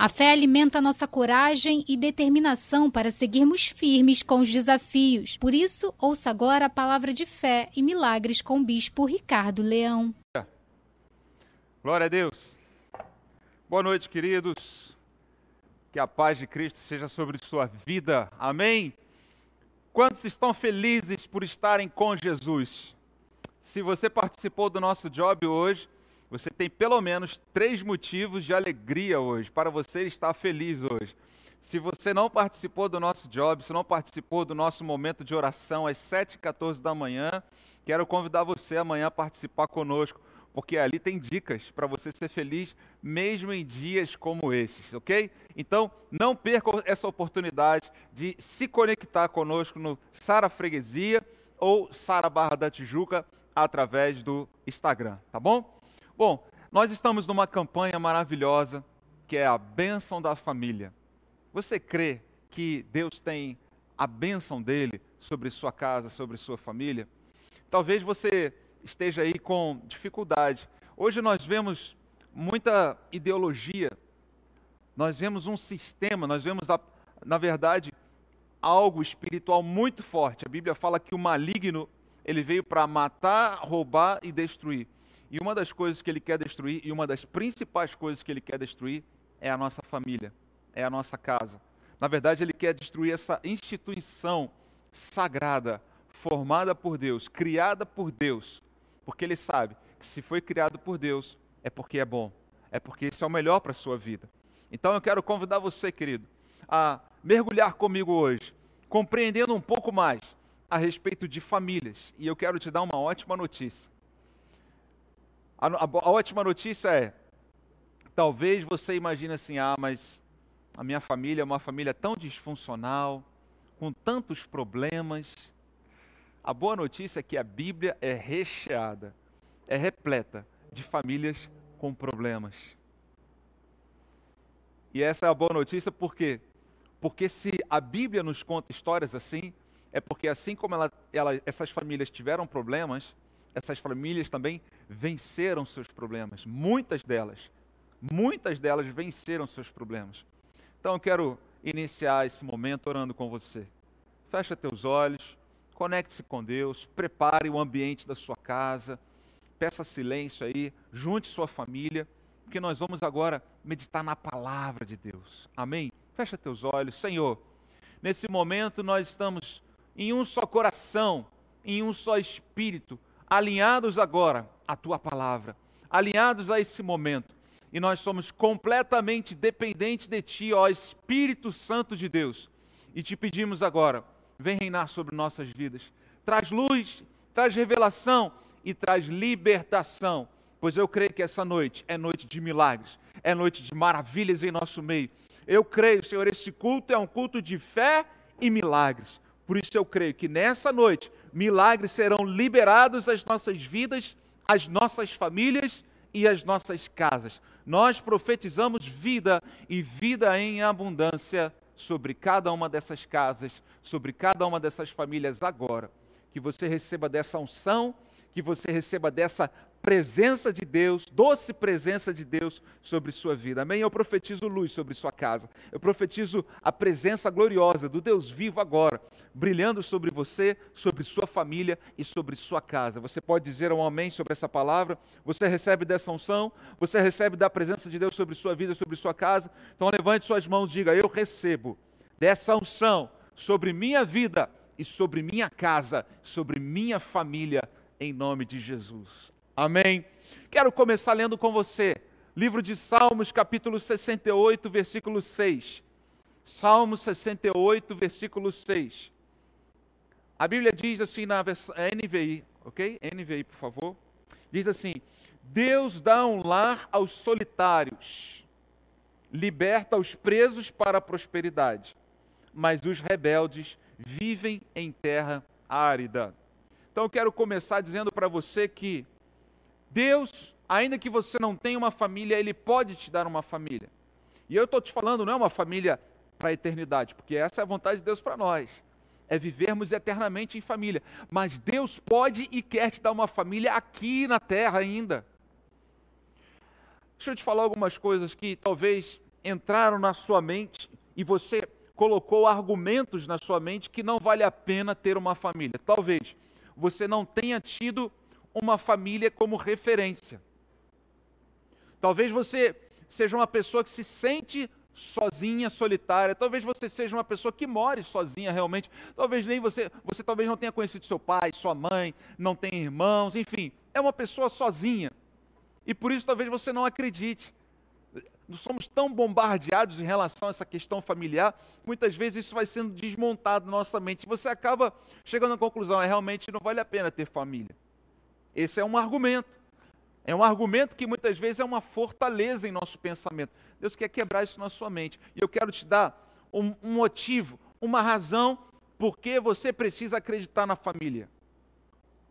A fé alimenta nossa coragem e determinação para seguirmos firmes com os desafios. Por isso, ouça agora a palavra de fé e milagres com o bispo Ricardo Leão. Glória a Deus. Boa noite, queridos. Que a paz de Cristo seja sobre sua vida. Amém. Quantos estão felizes por estarem com Jesus? Se você participou do nosso job hoje, você tem pelo menos três motivos de alegria hoje, para você estar feliz hoje. Se você não participou do nosso job, se não participou do nosso momento de oração às 7h14 da manhã, quero convidar você amanhã a participar conosco, porque ali tem dicas para você ser feliz, mesmo em dias como esses, ok? Então, não perca essa oportunidade de se conectar conosco no Sara Freguesia ou Sara Barra da Tijuca através do Instagram, tá bom? Bom, nós estamos numa campanha maravilhosa que é a bênção da família. Você crê que Deus tem a bênção dele sobre sua casa, sobre sua família? Talvez você esteja aí com dificuldade. Hoje nós vemos muita ideologia, nós vemos um sistema, nós vemos, na verdade, algo espiritual muito forte. A Bíblia fala que o maligno ele veio para matar, roubar e destruir. E uma das coisas que ele quer destruir, e uma das principais coisas que ele quer destruir, é a nossa família, é a nossa casa. Na verdade, ele quer destruir essa instituição sagrada, formada por Deus, criada por Deus, porque ele sabe que se foi criado por Deus, é porque é bom, é porque isso é o melhor para a sua vida. Então eu quero convidar você, querido, a mergulhar comigo hoje, compreendendo um pouco mais a respeito de famílias. E eu quero te dar uma ótima notícia. A, a, a ótima notícia é: talvez você imagine assim, ah, mas a minha família é uma família tão disfuncional, com tantos problemas. A boa notícia é que a Bíblia é recheada, é repleta de famílias com problemas. E essa é a boa notícia por quê? Porque se a Bíblia nos conta histórias assim, é porque assim como ela, ela, essas famílias tiveram problemas, essas famílias também venceram seus problemas. Muitas delas, muitas delas venceram seus problemas. Então eu quero iniciar esse momento orando com você. Fecha teus olhos, conecte-se com Deus, prepare o ambiente da sua casa, peça silêncio aí, junte sua família, porque nós vamos agora meditar na palavra de Deus. Amém? Fecha teus olhos, Senhor. Nesse momento nós estamos em um só coração, em um só espírito alinhados agora à tua palavra, alinhados a esse momento. E nós somos completamente dependentes de ti, ó Espírito Santo de Deus. E te pedimos agora, vem reinar sobre nossas vidas. Traz luz, traz revelação e traz libertação. Pois eu creio que essa noite é noite de milagres, é noite de maravilhas em nosso meio. Eu creio, Senhor, esse culto é um culto de fé e milagres. Por isso eu creio que nessa noite milagres serão liberados às nossas vidas, às nossas famílias e às nossas casas. Nós profetizamos vida e vida em abundância sobre cada uma dessas casas, sobre cada uma dessas famílias agora. Que você receba dessa unção, que você receba dessa presença de Deus, doce presença de Deus sobre sua vida. Amém? Eu profetizo luz sobre sua casa. Eu profetizo a presença gloriosa do Deus vivo agora, brilhando sobre você, sobre sua família e sobre sua casa. Você pode dizer um amém sobre essa palavra? Você recebe dessa unção? Você recebe da presença de Deus sobre sua vida, sobre sua casa? Então levante suas mãos e diga: Eu recebo dessa unção sobre minha vida e sobre minha casa, sobre minha família, em nome de Jesus. Amém? Quero começar lendo com você, livro de Salmos, capítulo 68, versículo 6. Salmo 68, versículo 6. A Bíblia diz assim na versão NVI, ok? NVI, por favor. Diz assim: Deus dá um lar aos solitários, liberta os presos para a prosperidade, mas os rebeldes vivem em terra árida. Então eu quero começar dizendo para você que Deus, ainda que você não tenha uma família, Ele pode te dar uma família. E eu estou te falando, não é uma família para a eternidade, porque essa é a vontade de Deus para nós. É vivermos eternamente em família. Mas Deus pode e quer te dar uma família aqui na terra ainda. Deixa eu te falar algumas coisas que talvez entraram na sua mente e você colocou argumentos na sua mente que não vale a pena ter uma família. Talvez você não tenha tido uma família como referência. Talvez você seja uma pessoa que se sente sozinha, solitária. Talvez você seja uma pessoa que more sozinha realmente. Talvez nem você, você talvez não tenha conhecido seu pai, sua mãe, não tenha irmãos, enfim, é uma pessoa sozinha. E por isso talvez você não acredite. Nós somos tão bombardeados em relação a essa questão familiar, muitas vezes isso vai sendo desmontado na nossa mente. Você acaba chegando à conclusão, é realmente não vale a pena ter família. Esse é um argumento. É um argumento que muitas vezes é uma fortaleza em nosso pensamento. Deus quer quebrar isso na sua mente. E eu quero te dar um, um motivo, uma razão por que você precisa acreditar na família.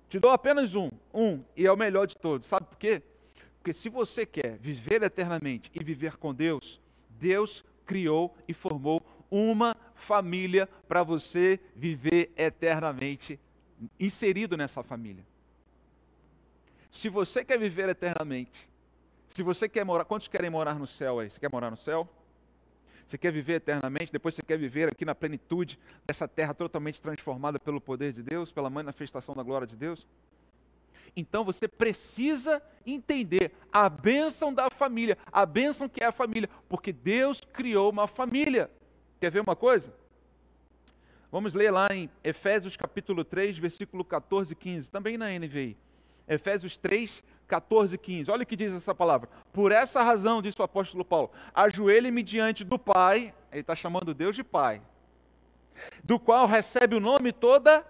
Te dou apenas um, um, e é o melhor de todos. Sabe por quê? Porque se você quer viver eternamente e viver com Deus, Deus criou e formou uma família para você viver eternamente inserido nessa família. Se você quer viver eternamente, se você quer morar, quantos querem morar no céu aí? Você quer morar no céu? Você quer viver eternamente, depois você quer viver aqui na plenitude dessa terra totalmente transformada pelo poder de Deus, pela manifestação da glória de Deus? Então você precisa entender a bênção da família, a bênção que é a família, porque Deus criou uma família. Quer ver uma coisa? Vamos ler lá em Efésios capítulo 3, versículo 14 e 15, também na NVI. Efésios 3, 14 e 15. Olha o que diz essa palavra. Por essa razão, disse o apóstolo Paulo, ajoelhe-me diante do Pai, ele está chamando Deus de Pai, do qual recebe o nome toda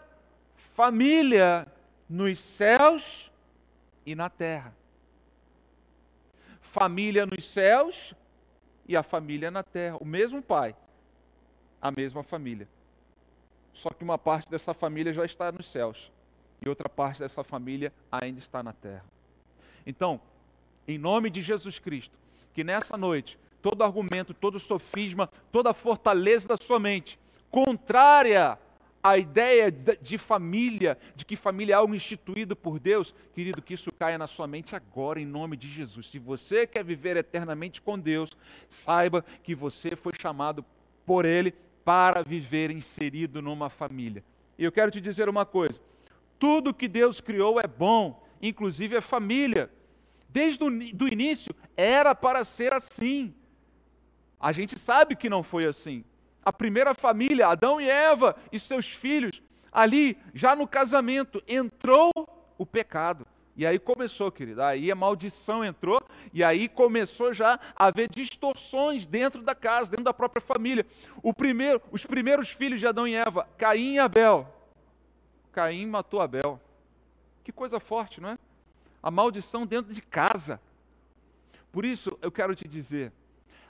família nos céus e na terra. Família nos céus e a família na terra. O mesmo Pai, a mesma família. Só que uma parte dessa família já está nos céus e outra parte dessa família ainda está na terra. Então, em nome de Jesus Cristo, que nessa noite todo argumento, todo sofisma, toda fortaleza da sua mente, contrária à ideia de família, de que família é algo instituído por Deus, querido, que isso caia na sua mente agora, em nome de Jesus. Se você quer viver eternamente com Deus, saiba que você foi chamado por Ele para viver inserido numa família. E eu quero te dizer uma coisa: tudo que Deus criou é bom, inclusive a família. Desde o do início era para ser assim. A gente sabe que não foi assim. A primeira família, Adão e Eva e seus filhos, ali, já no casamento, entrou o pecado. E aí começou, querido. Aí a maldição entrou e aí começou já a haver distorções dentro da casa, dentro da própria família. Primeiro, os primeiros filhos de Adão e Eva, Caim e Abel, Caim matou Abel. Que coisa forte, não é? A maldição dentro de casa. Por isso eu quero te dizer,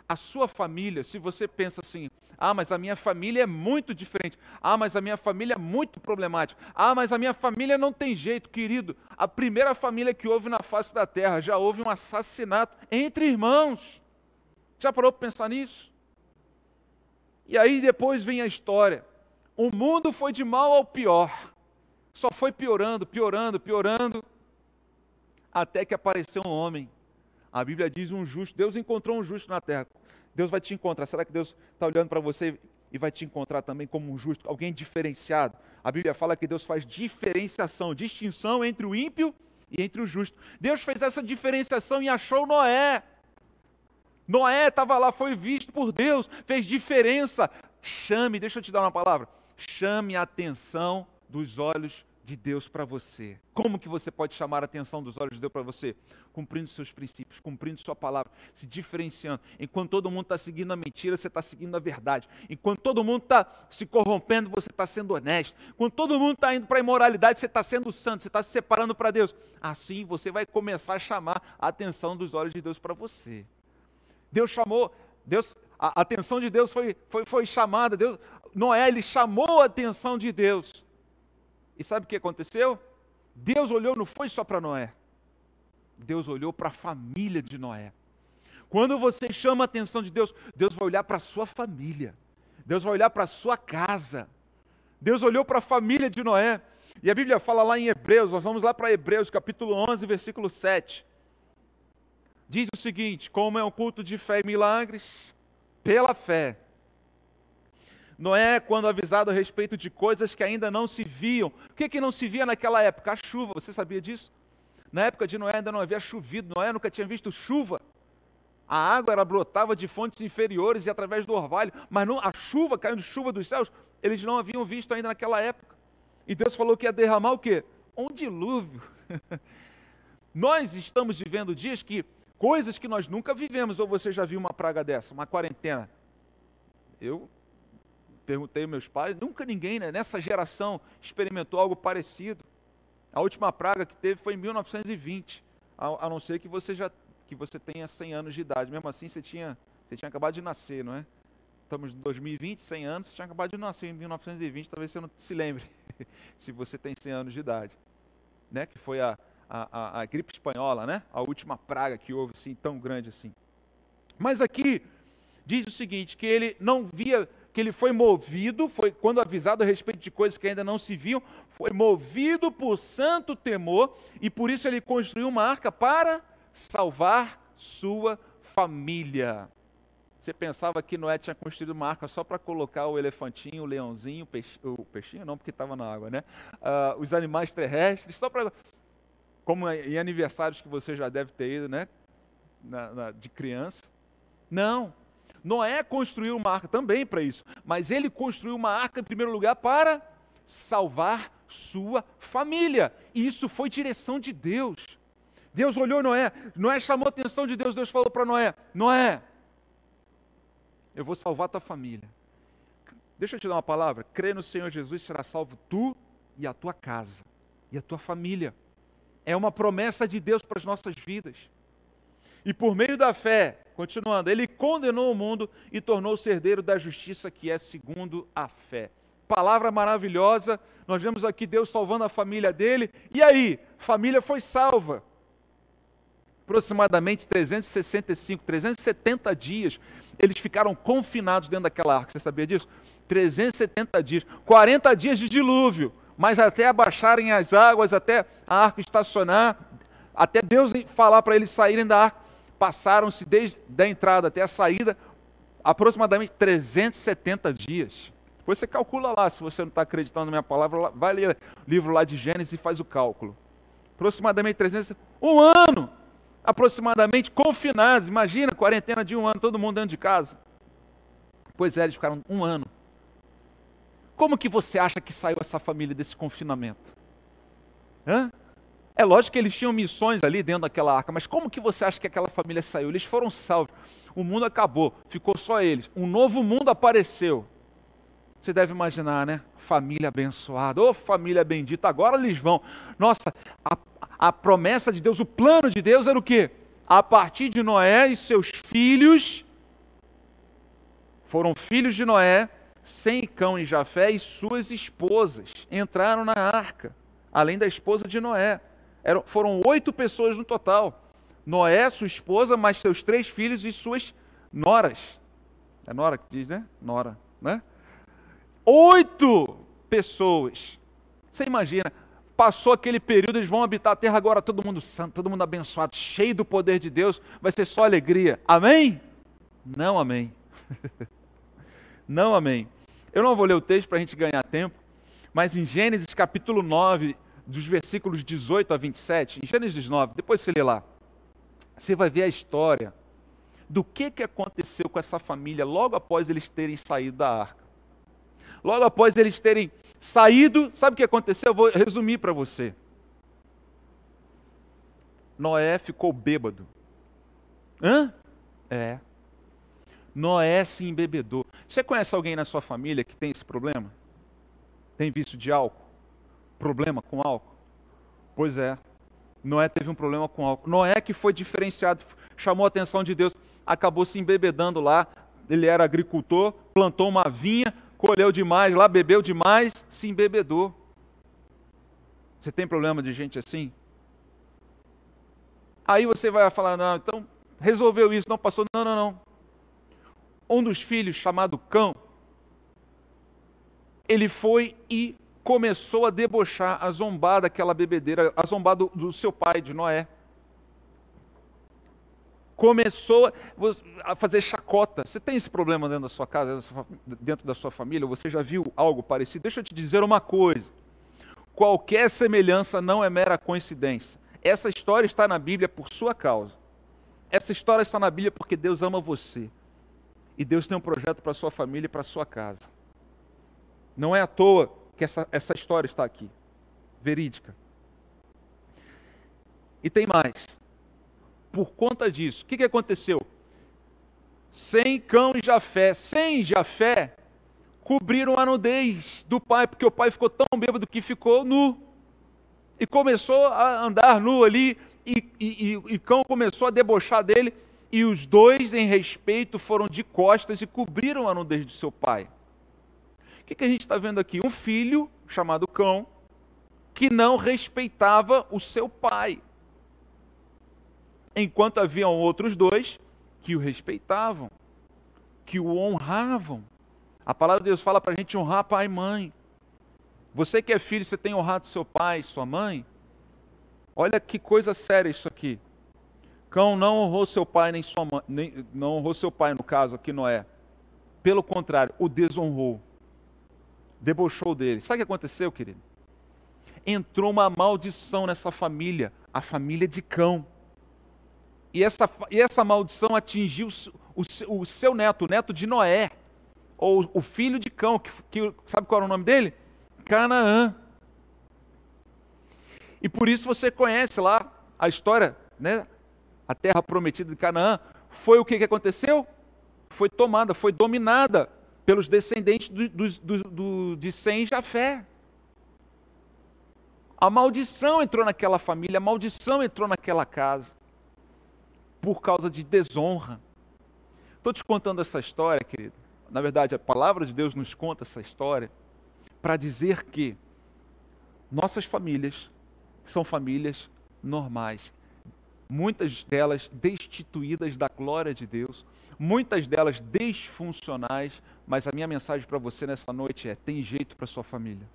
a sua família, se você pensa assim, ah, mas a minha família é muito diferente. Ah, mas a minha família é muito problemática. Ah, mas a minha família não tem jeito, querido. A primeira família que houve na face da terra, já houve um assassinato entre irmãos. Já parou para pensar nisso? E aí depois vem a história. O mundo foi de mal ao pior. Só foi piorando, piorando, piorando, até que apareceu um homem. A Bíblia diz um justo. Deus encontrou um justo na terra. Deus vai te encontrar. Será que Deus está olhando para você e vai te encontrar também como um justo, alguém diferenciado? A Bíblia fala que Deus faz diferenciação, distinção entre o ímpio e entre o justo. Deus fez essa diferenciação e achou Noé. Noé estava lá, foi visto por Deus, fez diferença. Chame, deixa eu te dar uma palavra. Chame a atenção dos olhos de Deus para você. Como que você pode chamar a atenção dos olhos de Deus para você? Cumprindo seus princípios, cumprindo sua palavra, se diferenciando. Enquanto todo mundo está seguindo a mentira, você está seguindo a verdade. Enquanto todo mundo está se corrompendo, você está sendo honesto. Enquanto todo mundo está indo para a imoralidade, você está sendo santo, você está se separando para Deus. Assim você vai começar a chamar a atenção dos olhos de Deus para você. Deus chamou, Deus, a atenção de Deus foi, foi, foi chamada. Deus, Noé, ele chamou a atenção de Deus e sabe o que aconteceu? Deus olhou, não foi só para Noé. Deus olhou para a família de Noé. Quando você chama a atenção de Deus, Deus vai olhar para a sua família. Deus vai olhar para a sua casa. Deus olhou para a família de Noé. E a Bíblia fala lá em Hebreus, nós vamos lá para Hebreus, capítulo 11, versículo 7. Diz o seguinte: como é um culto de fé e milagres, pela fé. Noé, quando avisado a respeito de coisas que ainda não se viam. O que, que não se via naquela época? A chuva, você sabia disso? Na época de Noé ainda não havia chovido, Noé nunca tinha visto chuva. A água era brotava de fontes inferiores e através do orvalho, mas não, a chuva, caindo chuva dos céus, eles não haviam visto ainda naquela época. E Deus falou que ia derramar o quê? Um dilúvio. nós estamos vivendo dias que coisas que nós nunca vivemos, ou você já viu uma praga dessa, uma quarentena? Eu perguntei aos meus pais, nunca ninguém né, nessa geração experimentou algo parecido. A última praga que teve foi em 1920, a, a não ser que você já que você tenha 100 anos de idade. Mesmo assim, você tinha, você tinha acabado de nascer, não é? Estamos em 2020, 100 anos, você tinha acabado de nascer em 1920, talvez você não se lembre, se você tem 100 anos de idade. Né? Que foi a, a, a, a gripe espanhola, né? A última praga que houve, assim, tão grande assim. Mas aqui diz o seguinte, que ele não via, que ele foi movido, foi quando avisado a respeito de coisas que ainda não se viam, foi movido por santo temor, e por isso ele construiu uma arca para salvar sua família. Você pensava que Noé tinha construído uma arca só para colocar o elefantinho, o leãozinho, o, peixe, o peixinho, não, porque estava na água, né? Uh, os animais terrestres, só para. Como em aniversários que você já deve ter ido, né? Na, na, de criança. Não. Noé construiu uma arca também para isso, mas ele construiu uma arca em primeiro lugar para salvar sua família. E isso foi direção de Deus. Deus olhou Noé, Noé chamou a atenção de Deus, Deus falou para Noé: Noé, eu vou salvar tua família. Deixa eu te dar uma palavra: crê no Senhor Jesus, será salvo tu e a tua casa, e a tua família. É uma promessa de Deus para as nossas vidas. E por meio da fé, continuando, ele condenou o mundo e tornou-se herdeiro da justiça que é segundo a fé. Palavra maravilhosa, nós vemos aqui Deus salvando a família dele, e aí, família foi salva aproximadamente 365, 370 dias, eles ficaram confinados dentro daquela arca. Você sabia disso? 370 dias, 40 dias de dilúvio, mas até abaixarem as águas, até a arca estacionar, até Deus falar para eles saírem da arca, passaram-se desde a entrada até a saída aproximadamente 370 dias. Depois você calcula lá, se você não está acreditando na minha palavra, vai ler o livro lá de Gênesis e faz o cálculo. Aproximadamente 300, um ano aproximadamente confinados. Imagina, quarentena de um ano, todo mundo dentro de casa. Pois é, eles ficaram um ano. Como que você acha que saiu essa família desse confinamento? Hã? É lógico que eles tinham missões ali dentro daquela arca, mas como que você acha que aquela família saiu? Eles foram salvos. O mundo acabou, ficou só eles. Um novo mundo apareceu. Você deve imaginar, né? Família abençoada, ô oh, família bendita, agora eles vão. Nossa, a, a promessa de Deus, o plano de Deus era o quê? A partir de Noé e seus filhos, foram filhos de Noé, sem Cão e Jafé e suas esposas entraram na arca, além da esposa de Noé. Eram, foram oito pessoas no total. Noé, sua esposa, mais seus três filhos e suas noras. É nora que diz, né? Nora, né? Oito pessoas. Você imagina, passou aquele período, eles vão habitar a terra agora, todo mundo santo, todo mundo abençoado, cheio do poder de Deus, vai ser só alegria. Amém? Não, amém. não, amém. Eu não vou ler o texto para a gente ganhar tempo, mas em Gênesis capítulo 9, dos versículos 18 a 27, em Gênesis 9, depois você lê lá, você vai ver a história do que, que aconteceu com essa família logo após eles terem saído da arca. Logo após eles terem saído, sabe o que aconteceu? Eu vou resumir para você. Noé ficou bêbado. Hã? É. Noé se embebedou. Você conhece alguém na sua família que tem esse problema? Tem vício de álcool? Problema com álcool? Pois é. Noé teve um problema com álcool. Noé que foi diferenciado, chamou a atenção de Deus, acabou se embebedando lá. Ele era agricultor, plantou uma vinha, colheu demais lá, bebeu demais, se embebedou. Você tem problema de gente assim? Aí você vai falar, não, então resolveu isso, não passou. Não, não, não. Um dos filhos, chamado Cão, ele foi e começou a debochar, a zombar daquela bebedeira, a zombar do, do seu pai, de Noé. começou a fazer chacota. Você tem esse problema dentro da sua casa, dentro da sua família? Você já viu algo parecido? Deixa eu te dizer uma coisa. Qualquer semelhança não é mera coincidência. Essa história está na Bíblia por sua causa. Essa história está na Bíblia porque Deus ama você. E Deus tem um projeto para a sua família e para a sua casa. Não é à toa que essa, essa história está aqui. Verídica. E tem mais por conta disso. O que, que aconteceu? Sem Cão e Jafé, sem Jafé, cobriram a nudez do pai, porque o pai ficou tão bêbado que ficou nu. E começou a andar nu ali, e, e, e, e Cão começou a debochar dele, e os dois, em respeito, foram de costas e cobriram a nudez de seu pai. Que, que a gente está vendo aqui? Um filho, chamado Cão, que não respeitava o seu pai enquanto haviam outros dois que o respeitavam, que o honravam. A palavra de Deus fala para a gente honrar pai e mãe. Você que é filho, você tem honrado seu pai, sua mãe? Olha que coisa séria isso aqui. Cão não honrou seu pai nem sua mãe, nem, não honrou seu pai no caso aqui Noé. Pelo contrário, o desonrou. Debochou dele. Sabe o que aconteceu, querido? Entrou uma maldição nessa família, a família de Cão. E essa, e essa maldição atingiu o, o, o seu neto, o neto de Noé, ou o filho de Cão, que, que sabe qual era o nome dele? Canaã. E por isso você conhece lá a história, né? A terra prometida de Canaã. Foi o que, que aconteceu? Foi tomada, foi dominada pelos descendentes do, do, do, de Sem e Jafé. A maldição entrou naquela família, a maldição entrou naquela casa por causa de desonra. Estou te contando essa história, querido. Na verdade, a palavra de Deus nos conta essa história para dizer que nossas famílias são famílias normais. Muitas delas destituídas da glória de Deus, muitas delas disfuncionais, mas a minha mensagem para você nessa noite é: tem jeito para sua família,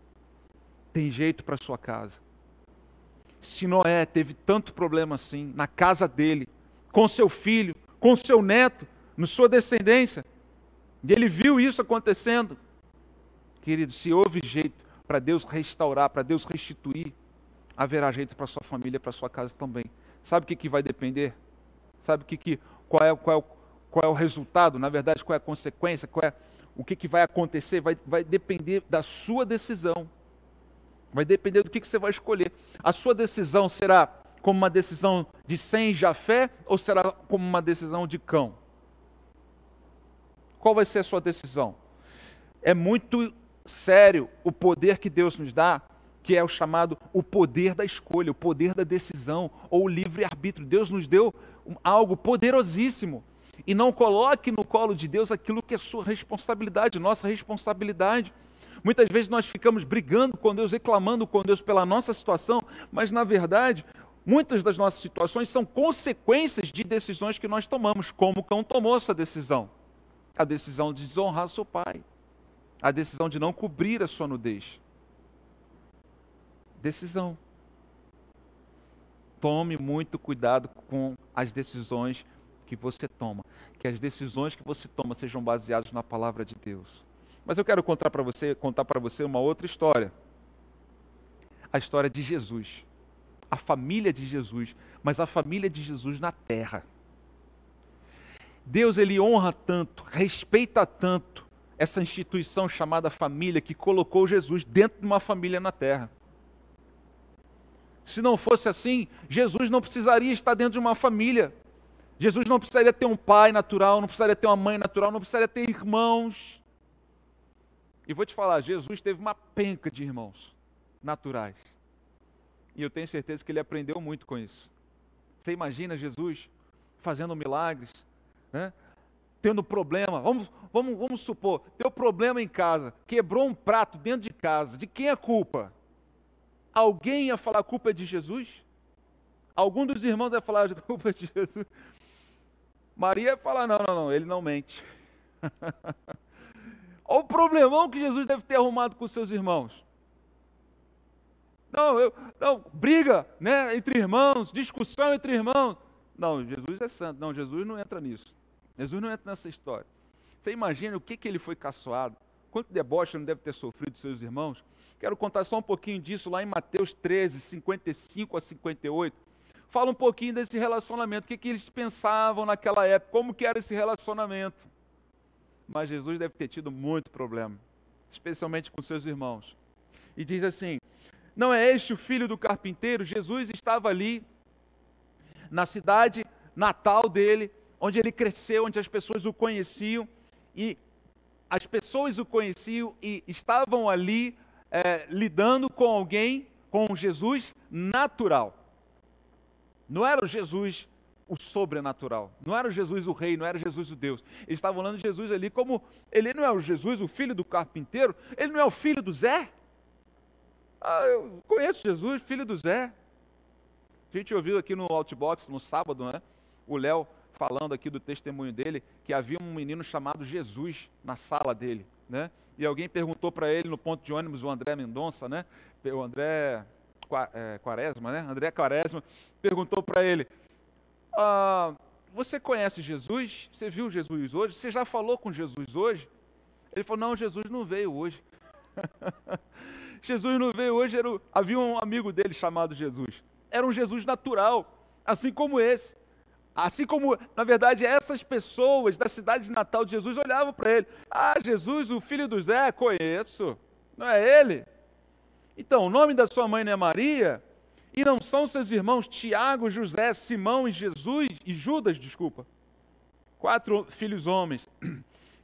tem jeito para sua casa. Se Noé teve tanto problema assim na casa dele, com seu filho, com seu neto, na sua descendência. E ele viu isso acontecendo. Querido, se houve jeito para Deus restaurar, para Deus restituir, haverá jeito para sua família, para sua casa também. Sabe o que, que vai depender? Sabe o que, que, qual, é, qual, é, qual é o resultado? Na verdade, qual é a consequência? Qual é, o que, que vai acontecer? Vai, vai depender da sua decisão. Vai depender do que, que você vai escolher. A sua decisão será como uma decisão de Sem Jafé ou será como uma decisão de cão? Qual vai ser a sua decisão? É muito sério o poder que Deus nos dá, que é o chamado o poder da escolha, o poder da decisão ou o livre-arbítrio. Deus nos deu algo poderosíssimo. E não coloque no colo de Deus aquilo que é sua responsabilidade, nossa responsabilidade. Muitas vezes nós ficamos brigando com Deus, reclamando com Deus pela nossa situação, mas na verdade Muitas das nossas situações são consequências de decisões que nós tomamos, como o cão tomou essa decisão. A decisão de desonrar seu pai. A decisão de não cobrir a sua nudez. Decisão. Tome muito cuidado com as decisões que você toma. Que as decisões que você toma sejam baseadas na palavra de Deus. Mas eu quero contar para você, contar para você uma outra história. A história de Jesus a família de Jesus, mas a família de Jesus na terra. Deus ele honra tanto, respeita tanto essa instituição chamada família que colocou Jesus dentro de uma família na terra. Se não fosse assim, Jesus não precisaria estar dentro de uma família. Jesus não precisaria ter um pai natural, não precisaria ter uma mãe natural, não precisaria ter irmãos. E vou te falar, Jesus teve uma penca de irmãos naturais. E eu tenho certeza que ele aprendeu muito com isso. Você imagina Jesus fazendo milagres, né? tendo problema. Vamos, vamos, vamos supor, teu problema em casa, quebrou um prato dentro de casa. De quem é a culpa? Alguém ia falar a culpa é de Jesus? Algum dos irmãos ia falar a culpa é de Jesus? Maria ia falar: não, não, não, ele não mente. Olha o problemão que Jesus deve ter arrumado com seus irmãos. Não, eu, não, briga né, entre irmãos, discussão entre irmãos. Não, Jesus é santo. Não, Jesus não entra nisso. Jesus não entra nessa história. Você imagina o que, que ele foi caçoado? Quanto deboche não deve ter sofrido seus irmãos? Quero contar só um pouquinho disso lá em Mateus 13, 55 a 58. Fala um pouquinho desse relacionamento, o que, que eles pensavam naquela época, como que era esse relacionamento. Mas Jesus deve ter tido muito problema, especialmente com seus irmãos. E diz assim: Não é este o filho do carpinteiro? Jesus estava ali na cidade natal dele, onde ele cresceu, onde as pessoas o conheciam, e as pessoas o conheciam e estavam ali é, lidando com alguém, com Jesus natural. Não era o Jesus o sobrenatural, não era o Jesus o rei, não era Jesus o Deus. Eles estavam falando de Jesus ali como ele não é o Jesus, o filho do carpinteiro, ele não é o filho do Zé. Ah, eu conheço Jesus, filho do Zé. A gente ouviu aqui no Outbox no sábado, né? O Léo falando aqui do testemunho dele, que havia um menino chamado Jesus na sala dele, né? E alguém perguntou para ele no ponto de ônibus, o André Mendonça, né? O André Quaresma, né? André Quaresma perguntou para ele: ah, Você conhece Jesus? Você viu Jesus hoje? Você já falou com Jesus hoje? Ele falou: Não, Jesus não veio hoje. Jesus não veio hoje. Era. Havia um amigo dele chamado Jesus era um Jesus natural, assim como esse. Assim como, na verdade, essas pessoas da cidade natal de Jesus olhavam para ele. Ah, Jesus, o filho do Zé, conheço. Não é ele? Então, o nome da sua mãe não é Maria? E não são seus irmãos Tiago, José, Simão e Jesus e Judas, desculpa. Quatro filhos homens.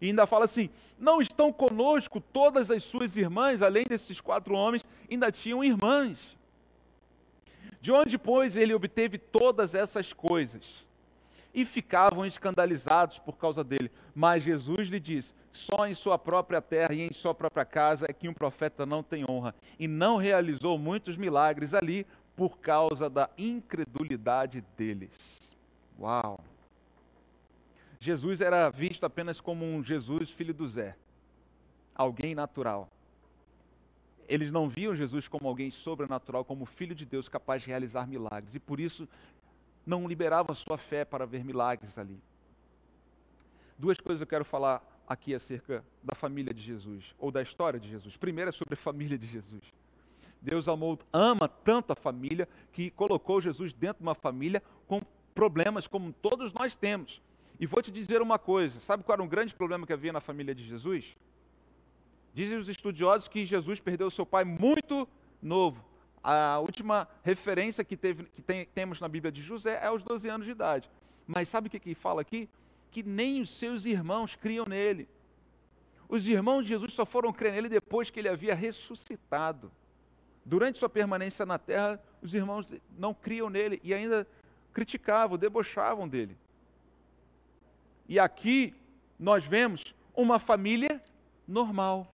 E ainda fala assim: não estão conosco todas as suas irmãs, além desses quatro homens, ainda tinham irmãs. De onde, pois, ele obteve todas essas coisas? E ficavam escandalizados por causa dele. Mas Jesus lhe disse: só em sua própria terra e em sua própria casa é que um profeta não tem honra. E não realizou muitos milagres ali por causa da incredulidade deles. Uau! Jesus era visto apenas como um Jesus filho do Zé, alguém natural. Eles não viam Jesus como alguém sobrenatural, como filho de Deus capaz de realizar milagres. E por isso não liberavam sua fé para ver milagres ali. Duas coisas eu quero falar aqui acerca da família de Jesus, ou da história de Jesus. Primeiro é sobre a família de Jesus. Deus amou, ama tanto a família que colocou Jesus dentro de uma família com problemas como todos nós temos. E vou te dizer uma coisa: sabe qual era um grande problema que havia na família de Jesus? Dizem os estudiosos que Jesus perdeu seu pai muito novo. A última referência que, teve, que tem, temos na Bíblia de José é aos 12 anos de idade. Mas sabe o que, que fala aqui? Que nem os seus irmãos criam nele. Os irmãos de Jesus só foram crer nele depois que ele havia ressuscitado. Durante sua permanência na terra, os irmãos não criam nele e ainda criticavam, debochavam dele. E aqui nós vemos uma família normal.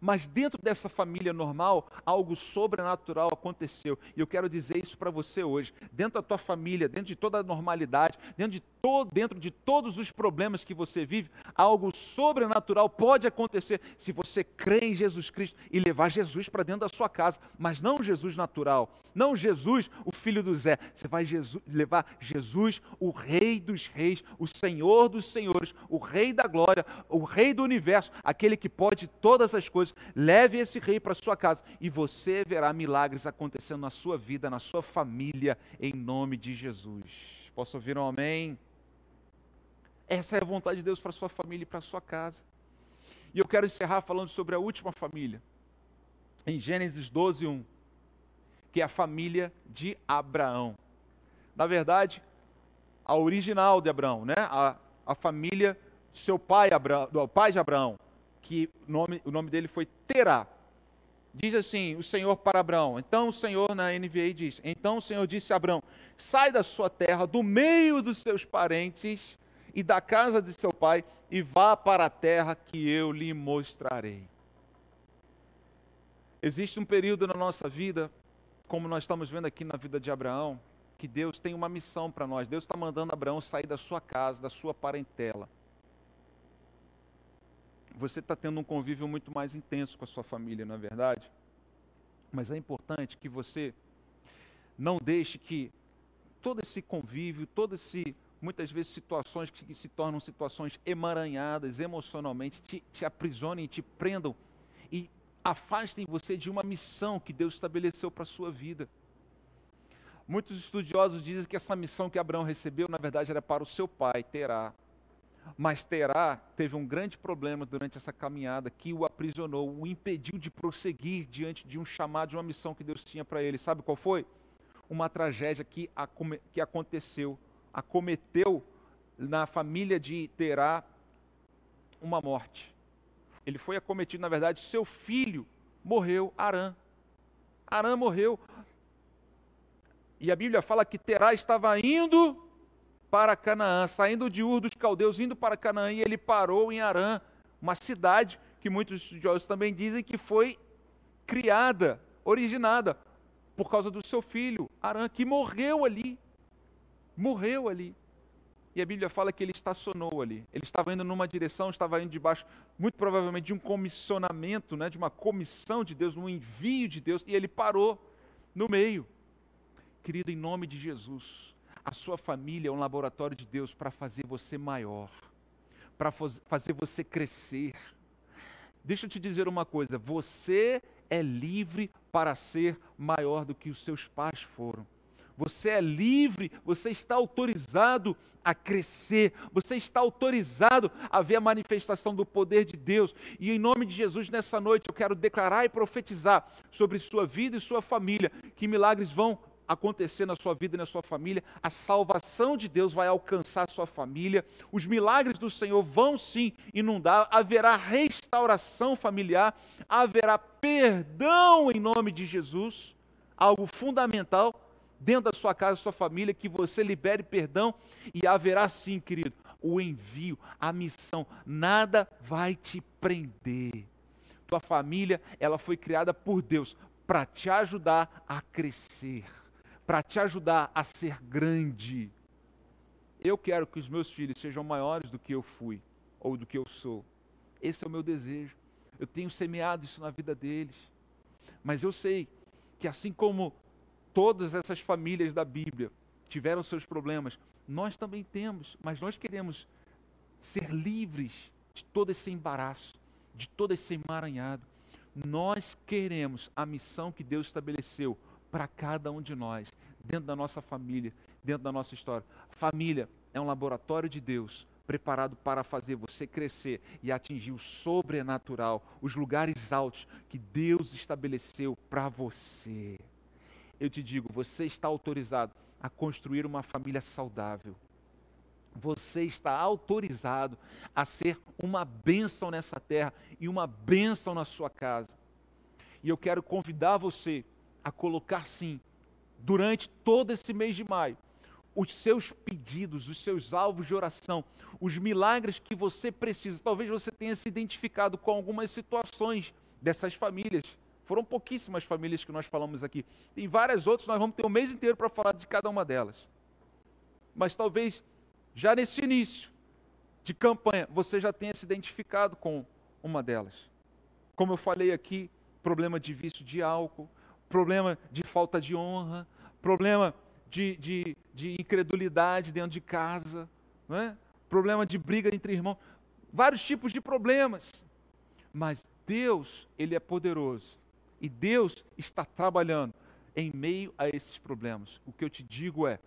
Mas dentro dessa família normal, algo sobrenatural aconteceu. E eu quero dizer isso para você hoje. Dentro da tua família, dentro de toda a normalidade, dentro de, todo, dentro de todos os problemas que você vive, algo sobrenatural pode acontecer se você crê em Jesus Cristo e levar Jesus para dentro da sua casa. Mas não Jesus natural, não Jesus, o filho do Zé. Você vai Jesus, levar Jesus, o Rei dos Reis, o Senhor dos Senhores, o Rei da Glória, o Rei do Universo, aquele que pode todas as coisas leve esse rei para sua casa e você verá milagres acontecendo na sua vida, na sua família, em nome de Jesus. Posso ouvir um amém? Essa é a vontade de Deus para sua família e para sua casa. E eu quero encerrar falando sobre a última família, em Gênesis 12, 1, que é a família de Abraão. Na verdade, a original de Abraão, né? a, a família do seu pai, Abraão, do pai de Abraão que nome, o nome dele foi Terá. Diz assim o Senhor para Abraão. Então o Senhor na NVA diz: Então o Senhor disse a Abraão: Sai da sua terra, do meio dos seus parentes e da casa de seu pai, e vá para a terra que eu lhe mostrarei. Existe um período na nossa vida, como nós estamos vendo aqui na vida de Abraão, que Deus tem uma missão para nós. Deus está mandando Abraão sair da sua casa, da sua parentela você está tendo um convívio muito mais intenso com a sua família, não é verdade? Mas é importante que você não deixe que todo esse convívio, todo esse muitas vezes situações que, se tornam situações emaranhadas emocionalmente, te, te aprisionem, te prendam afastem você de uma missão que Deus estabeleceu para a sua vida. Muitos estudiosos dizem que essa missão que Abraão recebeu, na verdade, era para o seu pai, Terá. Mas Terá teve um grande problema durante essa caminhada que o aprisionou, o impediu de prosseguir diante de um chamado, de uma missão que Deus tinha para ele. Sabe qual foi? Uma tragédia que, que aconteceu, acometeu na família de Terá uma morte. Ele foi acometido, na verdade, seu filho morreu, Arã. Arã morreu. E a Bíblia fala que Terá estava indo para Canaã, saindo de Ur dos Caldeus, indo para Canaã, e ele parou em Arã, uma cidade que muitos estudiosos também dizem que foi criada, originada, por causa do seu filho, Arã, que morreu ali. Morreu ali. E a Bíblia fala que ele estacionou ali. Ele estava indo numa direção, estava indo debaixo, muito provavelmente, de um comissionamento, né, de uma comissão de Deus, um envio de Deus, e ele parou no meio. Querido, em nome de Jesus, a sua família é um laboratório de Deus para fazer você maior, para fazer você crescer. Deixa eu te dizer uma coisa: você é livre para ser maior do que os seus pais foram. Você é livre, você está autorizado a crescer, você está autorizado a ver a manifestação do poder de Deus. E em nome de Jesus, nessa noite, eu quero declarar e profetizar sobre sua vida e sua família que milagres vão acontecer na sua vida e na sua família, a salvação de Deus vai alcançar a sua família, os milagres do Senhor vão sim inundar, haverá restauração familiar, haverá perdão em nome de Jesus, algo fundamental dentro da sua casa, da sua família, que você libere perdão e haverá sim, querido, o envio, a missão, nada vai te prender. Tua família, ela foi criada por Deus para te ajudar a crescer para te ajudar a ser grande. Eu quero que os meus filhos sejam maiores do que eu fui ou do que eu sou. Esse é o meu desejo. Eu tenho semeado isso na vida deles. Mas eu sei que assim como todas essas famílias da Bíblia tiveram seus problemas, nós também temos, mas nós queremos ser livres de todo esse embaraço, de todo esse emaranhado. Nós queremos a missão que Deus estabeleceu para cada um de nós, dentro da nossa família, dentro da nossa história. Família é um laboratório de Deus preparado para fazer você crescer e atingir o sobrenatural, os lugares altos que Deus estabeleceu para você. Eu te digo, você está autorizado a construir uma família saudável. Você está autorizado a ser uma bênção nessa terra e uma bênção na sua casa. E eu quero convidar você a colocar sim, durante todo esse mês de maio, os seus pedidos, os seus alvos de oração, os milagres que você precisa. Talvez você tenha se identificado com algumas situações dessas famílias. Foram pouquíssimas famílias que nós falamos aqui. Tem várias outras, nós vamos ter um mês inteiro para falar de cada uma delas. Mas talvez já nesse início de campanha você já tenha se identificado com uma delas. Como eu falei aqui, problema de vício de álcool, problema de falta de honra, problema de, de, de incredulidade dentro de casa, é? problema de briga entre irmãos, vários tipos de problemas. Mas Deus, Ele é poderoso e Deus está trabalhando em meio a esses problemas. O que eu te digo é,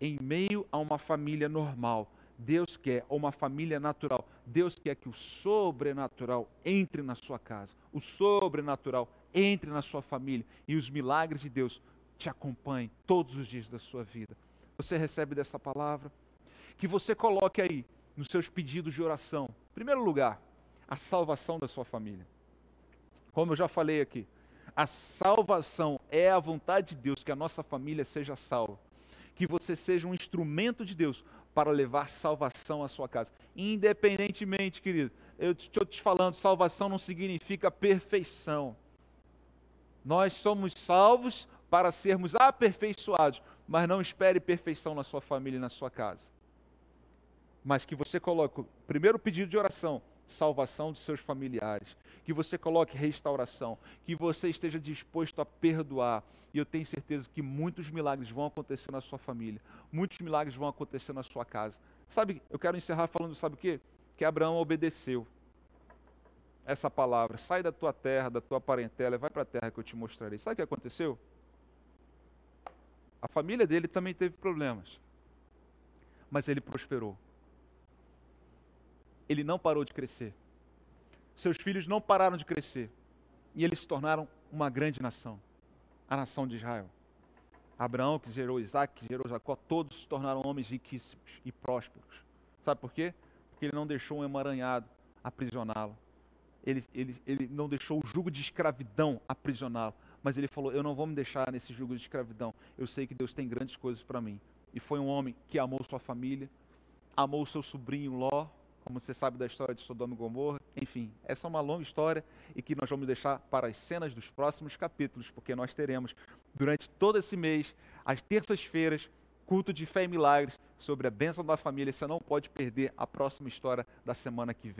em meio a uma família normal, Deus quer, ou uma família natural, Deus quer que o sobrenatural entre na sua casa, o sobrenatural entre na sua família e os milagres de Deus te acompanhem todos os dias da sua vida. Você recebe dessa palavra? Que você coloque aí nos seus pedidos de oração, em primeiro lugar, a salvação da sua família. Como eu já falei aqui, a salvação é a vontade de Deus que a nossa família seja salva. Que você seja um instrumento de Deus para levar salvação à sua casa. Independentemente, querido, eu estou te falando, salvação não significa perfeição. Nós somos salvos para sermos aperfeiçoados, mas não espere perfeição na sua família e na sua casa. Mas que você coloque primeiro pedido de oração salvação de seus familiares, que você coloque restauração, que você esteja disposto a perdoar. E eu tenho certeza que muitos milagres vão acontecer na sua família, muitos milagres vão acontecer na sua casa. Sabe, eu quero encerrar falando, sabe o quê? Que Abraão obedeceu essa palavra. Sai da tua terra, da tua parentela, vai para a terra que eu te mostrarei. Sabe o que aconteceu? A família dele também teve problemas, mas ele prosperou. Ele não parou de crescer. Seus filhos não pararam de crescer. E eles se tornaram uma grande nação a nação de Israel. Abraão, que gerou Isaac, que gerou Jacó, todos se tornaram homens riquíssimos e prósperos. Sabe por quê? Porque ele não deixou um emaranhado aprisioná-lo. Ele, ele, ele não deixou o jugo de escravidão aprisioná-lo. Mas ele falou: Eu não vou me deixar nesse jugo de escravidão. Eu sei que Deus tem grandes coisas para mim. E foi um homem que amou sua família, amou seu sobrinho Ló, como você sabe da história de Sodoma e Gomorra. Enfim, essa é uma longa história e que nós vamos deixar para as cenas dos próximos capítulos, porque nós teremos durante todo esse mês, às terças-feiras, culto de fé e milagres sobre a bênção da família. Você não pode perder a próxima história da semana que vem.